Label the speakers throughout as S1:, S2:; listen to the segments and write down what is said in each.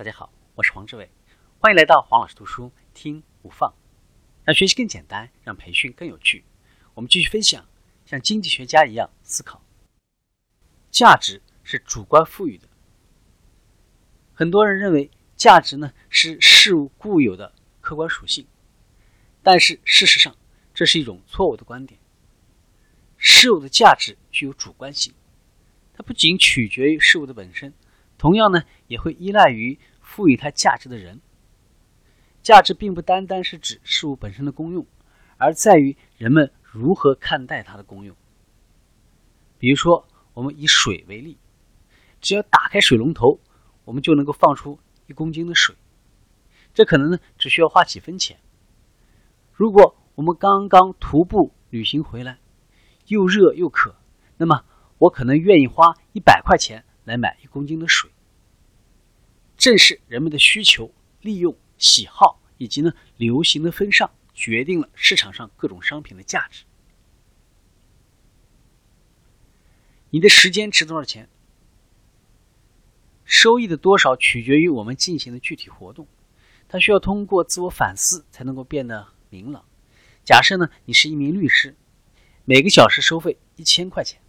S1: 大家好，我是黄志伟，欢迎来到黄老师读书听无放，让学习更简单，让培训更有趣。我们继续分享，像经济学家一样思考。价值是主观赋予的，很多人认为价值呢是事物固有的客观属性，但是事实上这是一种错误的观点。事物的价值具有主观性，它不仅取决于事物的本身，同样呢也会依赖于。赋予它价值的人，价值并不单单是指事物本身的功用，而在于人们如何看待它的功用。比如说，我们以水为例，只要打开水龙头，我们就能够放出一公斤的水，这可能呢只需要花几分钱。如果我们刚刚徒步旅行回来，又热又渴，那么我可能愿意花一百块钱来买一公斤的水。正是人们的需求、利用、喜好以及呢流行的风尚，决定了市场上各种商品的价值。你的时间值多少钱？收益的多少取决于我们进行的具体活动，它需要通过自我反思才能够变得明朗。假设呢，你是一名律师，每个小时收费一千块钱。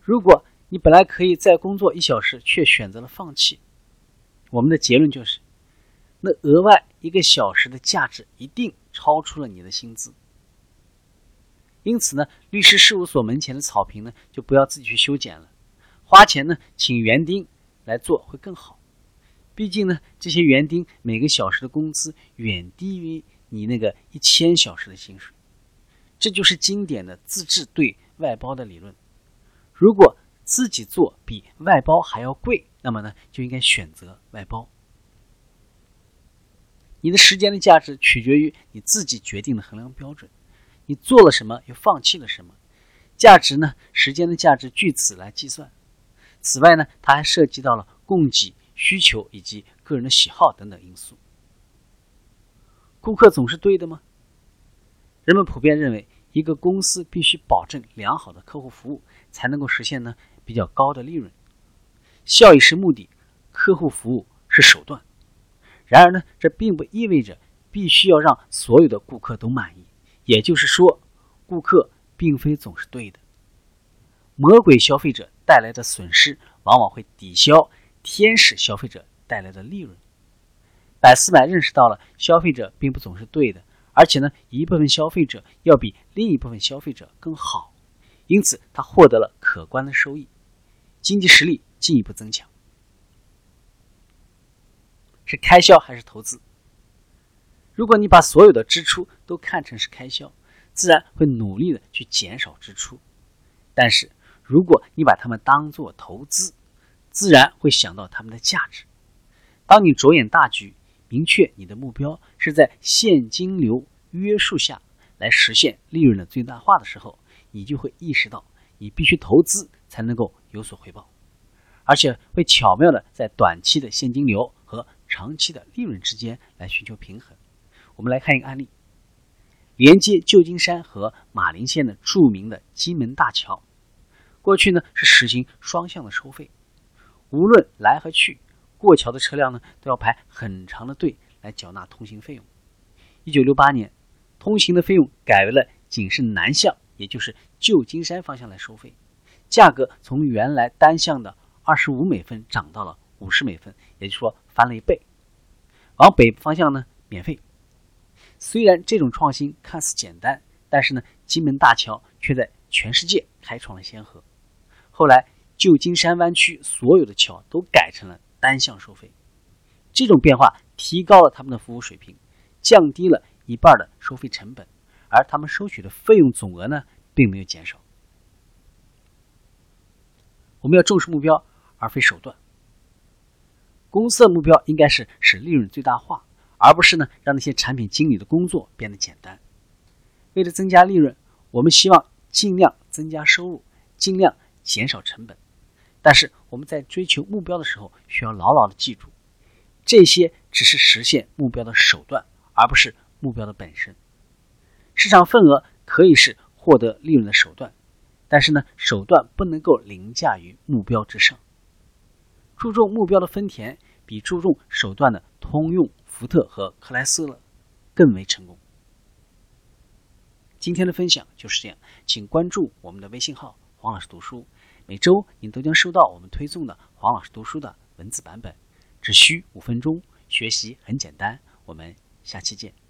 S1: 如果你本来可以再工作一小时，却选择了放弃。我们的结论就是，那额外一个小时的价值一定超出了你的薪资。因此呢，律师事务所门前的草坪呢，就不要自己去修剪了，花钱呢请园丁来做会更好。毕竟呢，这些园丁每个小时的工资远低于你那个一千小时的薪水。这就是经典的自制对外包的理论。如果自己做比外包还要贵。那么呢，就应该选择外包。你的时间的价值取决于你自己决定的衡量标准，你做了什么又放弃了什么，价值呢？时间的价值据此来计算。此外呢，它还涉及到了供给、需求以及个人的喜好等等因素。顾客总是对的吗？人们普遍认为，一个公司必须保证良好的客户服务，才能够实现呢比较高的利润。效益是目的，客户服务是手段。然而呢，这并不意味着必须要让所有的顾客都满意。也就是说，顾客并非总是对的。魔鬼消费者带来的损失，往往会抵消天使消费者带来的利润。百思买认识到了消费者并不总是对的，而且呢，一部分消费者要比另一部分消费者更好，因此他获得了可观的收益，经济实力。进一步增强，是开销还是投资？如果你把所有的支出都看成是开销，自然会努力的去减少支出；但是如果你把它们当做投资，自然会想到它们的价值。当你着眼大局，明确你的目标是在现金流约束下来实现利润的最大化的时候，你就会意识到，你必须投资才能够有所回报。而且会巧妙的在短期的现金流和长期的利润之间来寻求平衡。我们来看一个案例：连接旧金山和马陵县的著名的金门大桥，过去呢是实行双向的收费，无论来和去，过桥的车辆呢都要排很长的队来缴纳通行费用。一九六八年，通行的费用改为了仅是南向，也就是旧金山方向来收费，价格从原来单向的。二十五美分涨到了五十美分，也就是说翻了一倍。往北方向呢，免费。虽然这种创新看似简单，但是呢，金门大桥却在全世界开创了先河。后来，旧金山湾区所有的桥都改成了单向收费。这种变化提高了他们的服务水平，降低了一半的收费成本，而他们收取的费用总额呢，并没有减少。我们要重视目标。而非手段。公司的目标应该是使利润最大化，而不是呢让那些产品经理的工作变得简单。为了增加利润，我们希望尽量增加收入，尽量减少成本。但是我们在追求目标的时候，需要牢牢的记住，这些只是实现目标的手段，而不是目标的本身。市场份额可以是获得利润的手段，但是呢，手段不能够凌驾于目标之上。注重目标的丰田，比注重手段的通用、福特和克莱斯勒更为成功。今天的分享就是这样，请关注我们的微信号“黄老师读书”，每周您都将收到我们推送的黄老师读书的文字版本，只需五分钟，学习很简单。我们下期见。